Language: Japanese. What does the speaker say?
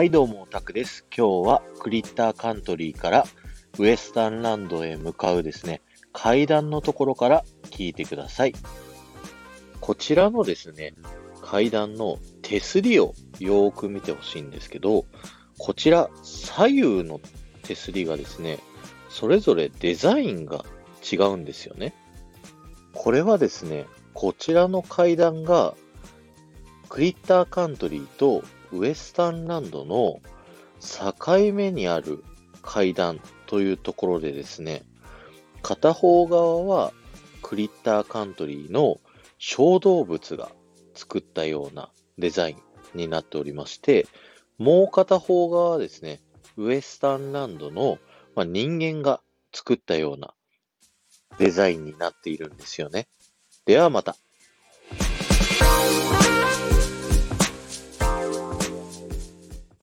はいどうも、タクです。今日はクリッターカントリーからウエスタンランドへ向かうですね、階段のところから聞いてください。こちらのですね、階段の手すりをよーく見てほしいんですけど、こちら左右の手すりがですね、それぞれデザインが違うんですよね。これはですね、こちらの階段がクリッターカントリーとウエスタンランドの境目にある階段というところでですね、片方側はクリッターカントリーの小動物が作ったようなデザインになっておりまして、もう片方側はですね、ウエスタンランドの、まあ、人間が作ったようなデザインになっているんですよね。ではまた。